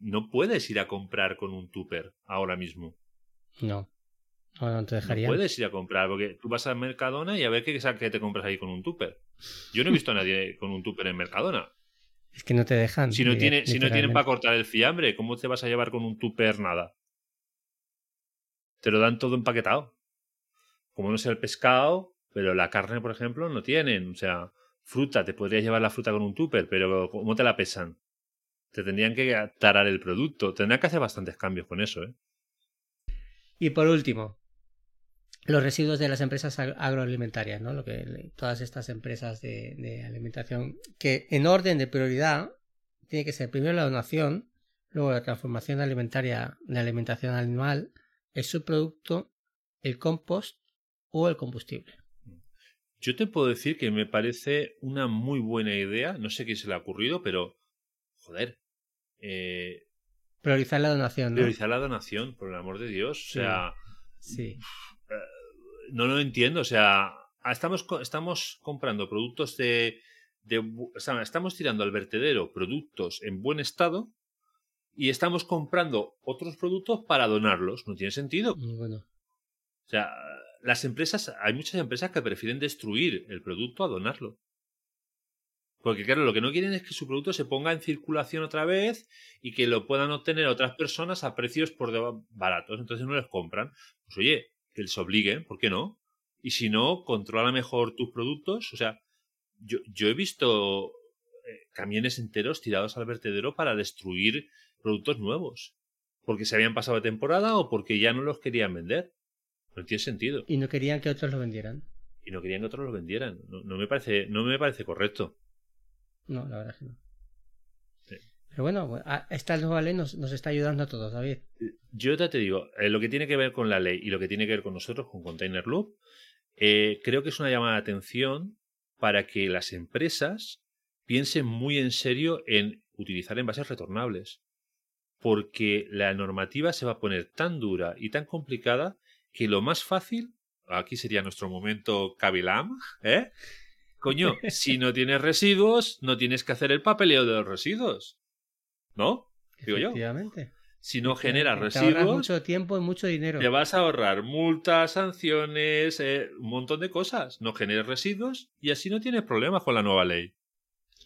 Speaker 2: no puedes ir a comprar con un tupper ahora mismo.
Speaker 1: No. No, te dejaría.
Speaker 2: No puedes ir a comprar, porque tú vas a Mercadona y a ver qué, qué te compras ahí con un tupper. Yo no he visto a nadie con un tupper en Mercadona.
Speaker 1: Es que no te dejan.
Speaker 2: Si no, tiene, si no tienen para cortar el fiambre, ¿cómo te vas a llevar con un tupper nada? Te lo dan todo empaquetado. Como no sea el pescado, pero la carne, por ejemplo, no tienen. O sea, fruta, te podrías llevar la fruta con un tupper, pero ¿cómo te la pesan? Te tendrían que tarar el producto. Tendrían que hacer bastantes cambios con eso, ¿eh?
Speaker 1: Y por último, los residuos de las empresas agroalimentarias, ¿no? Lo que todas estas empresas de, alimentación que en orden de prioridad tiene que ser primero la donación, luego la transformación alimentaria de alimentación animal, el subproducto, el compost o el combustible.
Speaker 2: Yo te puedo decir que me parece una muy buena idea, no sé qué se le ha ocurrido, pero joder. Eh,
Speaker 1: priorizar la donación, ¿no?
Speaker 2: Priorizar la donación, por el amor de Dios. O sea. Sí no lo entiendo. O sea, estamos, estamos comprando productos de, o sea, estamos tirando al vertedero productos en buen estado y estamos comprando otros productos para donarlos. No tiene sentido.
Speaker 1: Bueno.
Speaker 2: O sea, las empresas, hay muchas empresas que prefieren destruir el producto a donarlo. Porque claro, lo que no quieren es que su producto se ponga en circulación otra vez y que lo puedan obtener otras personas a precios por baratos. Entonces no les compran. Pues oye, que les obliguen, ¿por qué no? Y si no, controla mejor tus productos. O sea, yo, yo he visto eh, camiones enteros tirados al vertedero para destruir productos nuevos. Porque se habían pasado de temporada o porque ya no los querían vender. No tiene sentido.
Speaker 1: Y no querían que otros lo vendieran.
Speaker 2: Y no querían que otros lo vendieran. No, me, parece, no me parece correcto.
Speaker 1: No, la verdad que no. Pero bueno, esta nueva ley nos, está ayudando a todos, David.
Speaker 2: Yo te digo, eh, lo que tiene que ver con la ley y lo que tiene que ver con nosotros, con Container Loop, eh, creo que es una llamada de atención para que las empresas piensen muy en serio en utilizar envases retornables. Porque la normativa se va a poner tan dura y tan complicada que lo más fácil, aquí sería nuestro momento Kabilam, ¿eh? Coño, si no tienes residuos, no tienes que hacer el papeleo de los residuos. ¿No?
Speaker 1: Digo yo. Efectivamente.
Speaker 2: Si no generas residuos.
Speaker 1: mucho tiempo y mucho dinero.
Speaker 2: Te vas a ahorrar multas, sanciones, eh, un montón de cosas. No generes residuos y así no tienes problemas con la nueva ley.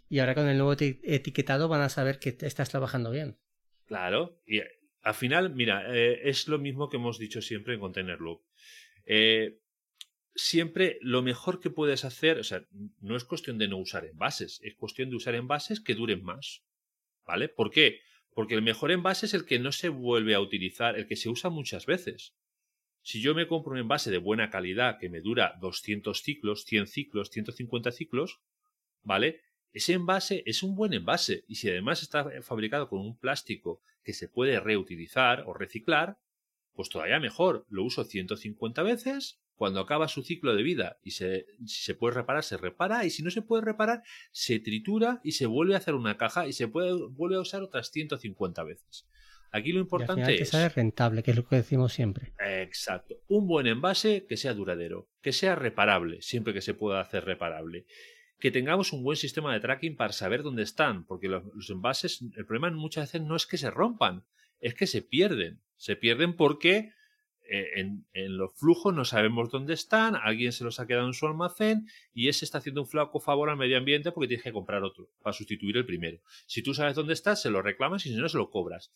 Speaker 1: Y ahora con el nuevo etiquetado van a saber que estás trabajando bien.
Speaker 2: Claro. Y eh, al final, mira, eh, es lo mismo que hemos dicho siempre en Container Loop. siempre lo mejor que puedes hacer, o sea, no es cuestión de no usar envases, es cuestión de usar envases que duren más. ¿Vale? ¿Por qué? Porque el mejor envase es el que no se vuelve a utilizar, el que se usa muchas veces. Si yo me compro un envase de buena calidad que me dura 200 ciclos, 100 ciclos, 150 ciclos, ¿vale? Ese envase es un buen envase y si además está fabricado con un plástico que se puede reutilizar o reciclar, pues todavía mejor. Lo uso 150 veces cuando acaba su ciclo de vida y se, si se puede reparar, se repara y si no se puede reparar, se tritura y se vuelve a hacer una caja y se puede, vuelve a usar otras 150 veces. Aquí lo importante es
Speaker 1: que sea rentable, que es lo que decimos siempre.
Speaker 2: Exacto. Un buen envase que sea duradero, que sea reparable, siempre que se pueda hacer reparable. Que tengamos un buen sistema de tracking para saber dónde están, porque los, los envases, el problema muchas veces no es que se rompan, es que se pierden. Se pierden porque eh, en, los flujos no sabemos dónde están, alguien se los ha quedado en su almacén y ese está haciendo un flaco favor al medio ambiente porque tienes que comprar otro para sustituir el primero. Si tú sabes dónde está, se lo reclamas y si no, se lo cobras.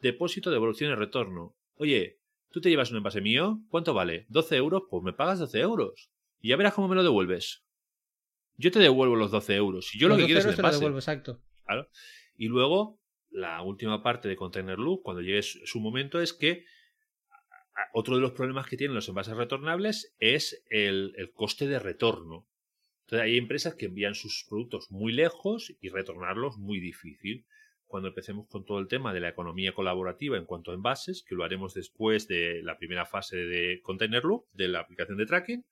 Speaker 2: Depósito, devolución y retorno. Oye, ¿tú te llevas un envase mío? ¿Cuánto vale? ¿12 euros? Pues me pagas 12 euros. Y ya verás cómo me lo devuelves. Yo te devuelvo los 12 euros. Si yo lo que quiero es el envase. Te devuelvo,
Speaker 1: exacto.
Speaker 2: Y luego, la última parte de Container Loop, cuando llegue su momento, es que otro de los problemas que tienen los envases retornables es el, coste de retorno. Entonces hay empresas que envían sus productos muy lejos y retornarlos muy difícil. Cuando empecemos con todo el tema de la economía colaborativa en cuanto a envases, que lo haremos después de la primera fase de Container Loop, de la aplicación de tracking,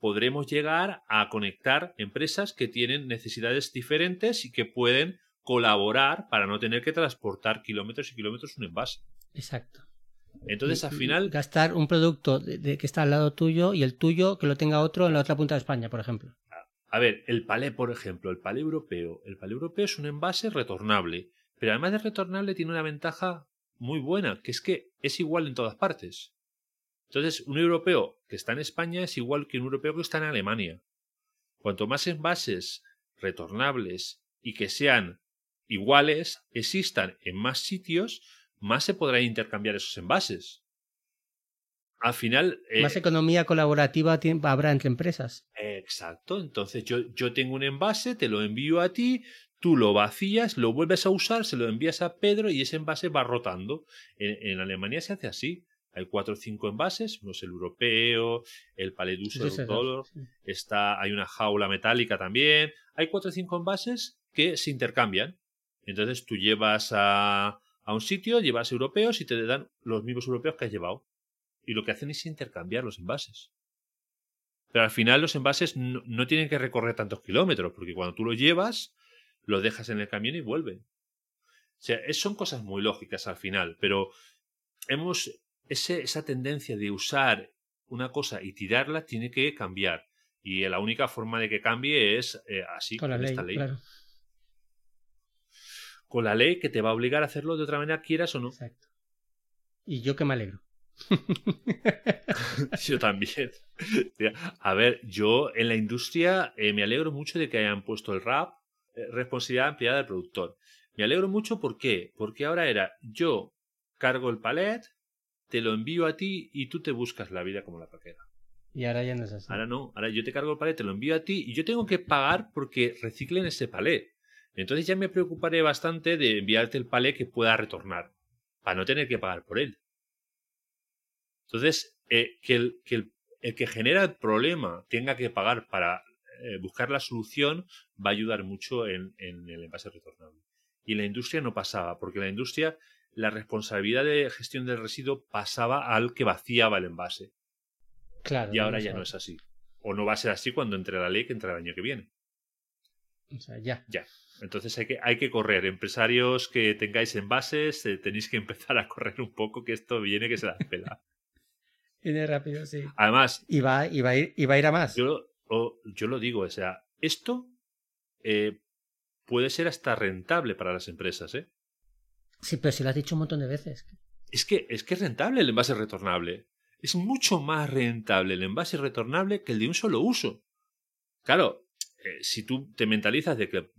Speaker 2: podremos llegar a conectar empresas que tienen necesidades diferentes y que pueden colaborar para no tener que transportar kilómetros y kilómetros un envase.
Speaker 1: Exacto.
Speaker 2: Entonces, al final.
Speaker 1: Gastar un producto de, que está al lado tuyo y el tuyo que lo tenga otro en la otra punta de España, por ejemplo.
Speaker 2: A ver, el palé, por ejemplo, el palé europeo. El palé europeo es un envase retornable. Pero además de retornable, tiene una ventaja muy buena, que es que es igual en todas partes. Entonces, un europeo que está en España es igual que un europeo que está en Alemania. Cuanto más envases retornables y que sean iguales existan en más sitios, más se podrán intercambiar esos envases. Al final...
Speaker 1: Eh, más economía colaborativa habrá entre empresas.
Speaker 2: Exacto. Entonces yo, yo tengo un envase, te lo envío a ti, tú lo vacías, lo vuelves a usar, se lo envías a Pedro y ese envase va rotando. En, Alemania se hace así. Hay cuatro o cinco envases, uno es el europeo, el Paledus, el Dollar, está, hay una jaula metálica también. Hay cuatro o cinco envases que se intercambian. Entonces tú llevas a, a un sitio, llevas europeos y te dan los mismos europeos que has llevado. Y lo que hacen es intercambiar los envases. Pero al final los envases no, tienen que recorrer tantos kilómetros, porque cuando tú los llevas, los dejas en el camión y vuelven. O sea, son cosas muy lógicas al final, pero hemos ese, esa tendencia de usar una cosa y tirarla tiene que cambiar. Y la única forma de que cambie es eh, así, con, esta ley con la ley que te va a obligar a hacerlo de otra manera, quieras o no. Exacto.
Speaker 1: Y yo que me alegro.
Speaker 2: yo también. A ver, yo en la industria eh, me alegro mucho de que hayan puesto el RAP, eh, responsabilidad ampliada del productor. Me alegro mucho, ¿por qué? Porque ahora era yo cargo el palet, te lo envío a ti y tú te buscas la vida como la paquera.
Speaker 1: Y ahora ya no es así.
Speaker 2: Ahora no, ahora yo te cargo el palet, te lo envío a ti y yo tengo que pagar porque reciclen ese palet. Entonces ya me preocuparé bastante de enviarte el palé que pueda retornar, para no tener que pagar por él. Entonces, eh, que, el, que el, que genera el problema tenga que pagar para eh, buscar la solución va a ayudar mucho en, en el envase retornable. Y en la industria no pasaba, porque en la industria la responsabilidad de gestión del residuo pasaba al que vaciaba el envase. Claro. Y ahora ya no es así. O no va a ser así cuando entre la ley que entra el año que viene.
Speaker 1: O sea, ya.
Speaker 2: Ya. Entonces hay que, hay que correr. Empresarios que tengáis envases, eh, tenéis que empezar a correr un poco, que esto viene que se da pela.
Speaker 1: viene rápido, sí.
Speaker 2: Además.
Speaker 1: Y va, y va, a, ir, y va a ir a más.
Speaker 2: Yo, yo lo digo, o sea, esto eh, puede ser hasta rentable para las empresas, ¿eh?
Speaker 1: Sí, pero si lo has dicho un montón de veces.
Speaker 2: Es que, es que es rentable el envase retornable. Es mucho más rentable el envase retornable que el de un solo uso. Claro, eh, si tú te mentalizas de que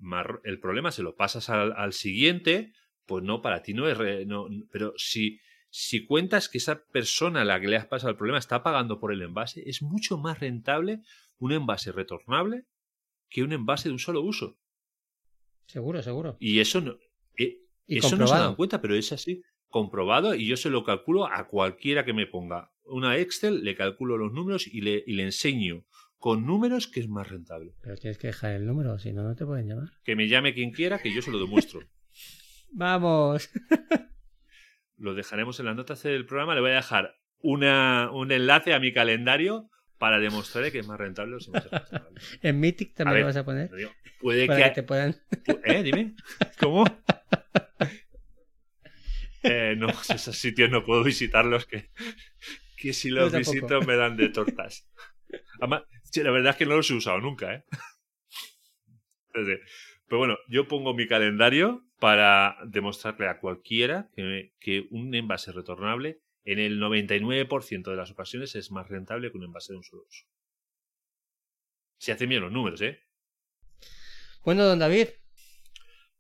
Speaker 2: el problema se lo pasas al, siguiente, pues no, para ti no es... no, pero si, si cuentas que esa persona a la que le has pasado el problema está pagando por el envase, es mucho más rentable un envase retornable que un envase de un solo uso.
Speaker 1: Seguro, seguro.
Speaker 2: Y eso no, eh, eso no se dan cuenta, pero es así. Comprobado y yo se lo calculo a cualquiera que me ponga una Excel, le calculo los números y le, y le enseño con números que es más rentable.
Speaker 1: Pero tienes que dejar el número, si no, no te pueden llamar.
Speaker 2: Que me llame quien quiera, que yo se lo demuestro.
Speaker 1: Vamos.
Speaker 2: lo dejaremos en las notas del programa. Le voy a dejar una, un enlace a mi calendario para demostrar que es más rentable los
Speaker 1: En Mythic también lo vas a poner.
Speaker 2: Puede que... te puedan. ¿Eh? Dime. ¿Cómo? Eh, no, esos sitios no puedo visitarlos que, que si los visito me dan de tortas. Además, la verdad es que no los he usado nunca, ¿eh? Pero bueno, yo pongo mi calendario para demostrarle a cualquiera que, que un envase retornable en el 99% de las ocasiones es más rentable que un envase de un solo uso. Se hacen bien los números, ¿eh?
Speaker 1: Bueno, don David.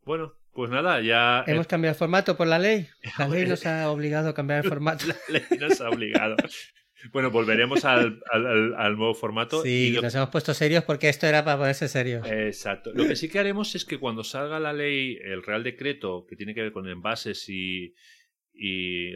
Speaker 2: Bueno, pues nada, ya.
Speaker 1: Hemos cambiado el formato por la ley. La ley nos ha obligado a cambiar el formato.
Speaker 2: La ley nos ha obligado. Bueno, volveremos al, nuevo formato.
Speaker 1: Sí, nos hemos puesto serios porque esto era para ponerse serios.
Speaker 2: Exacto. Lo que sí que haremos es que cuando salga la ley, el Real Decreto, que tiene que ver con envases y,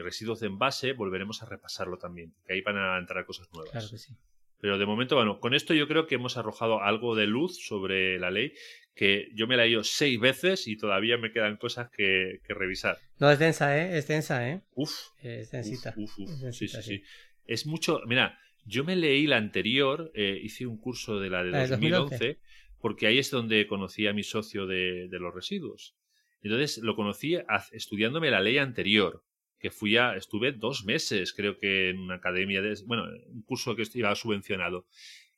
Speaker 2: residuos de envase, volveremos a repasarlo también, que ahí van a entrar cosas nuevas.
Speaker 1: Claro que sí.
Speaker 2: Pero de momento, bueno, con esto yo creo que hemos arrojado algo de luz sobre la ley, que yo me la he ido seis veces y todavía me quedan cosas que, revisar.
Speaker 1: No, es densa, ¿eh? Es densa, ¿eh?
Speaker 2: Uf.
Speaker 1: Es densita.
Speaker 2: Uf, uf, uf. sí, sí, sí es mucho. Mira, Yo me leí la anterior, eh, hice un curso de la de 2011, porque ahí es donde conocí a mi socio de, los residuos. Entonces lo conocí estudiándome la ley anterior, que fui a, estuve dos meses, creo que en una academia, de, bueno, un curso que iba subvencionado.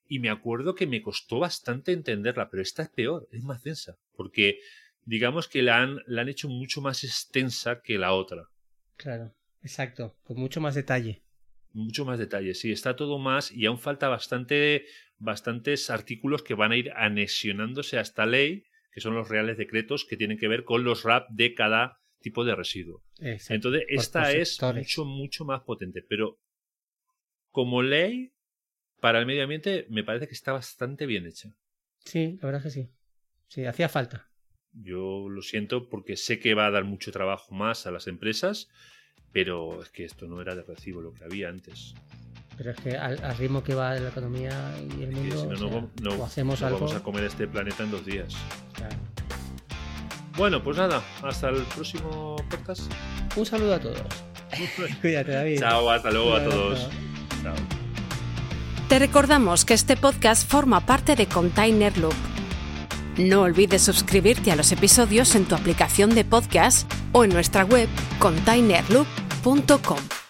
Speaker 2: Y me acuerdo que me costó bastante entenderla, pero esta es peor, es más densa, porque digamos que la han, la han hecho mucho más extensa que la otra.
Speaker 1: Claro, exacto, con mucho más detalle.
Speaker 2: Mucho más detalle, sí, está todo más y aún falta bastante, bastantes artículos que van a ir anexionándose a esta ley, que son los reales decretos que tienen que ver con los RAP de cada tipo de residuo. Entonces, esta es mucho, mucho más potente, pero como ley para el medio ambiente me parece que está bastante bien hecha.
Speaker 1: Sí, la verdad es que sí. Sí, hacía falta.
Speaker 2: Yo lo siento porque sé que va a dar mucho trabajo más a las empresas, pero es que esto no era de recibo lo que había antes.
Speaker 1: Pero es que al, ritmo que va la economía y el mundo, no, hacemos algo...
Speaker 2: vamos a comer este planeta en dos días. Bueno, pues nada, hasta el próximo podcast.
Speaker 1: Un saludo a todos. Cuídate, David.
Speaker 2: Chao, hasta luego a todos. Chao.
Speaker 3: Te recordamos que este podcast forma parte de Container Loop. No olvides suscribirte a los episodios en tu aplicación de podcast o en nuestra web containerloop.com www.radiomaria.com.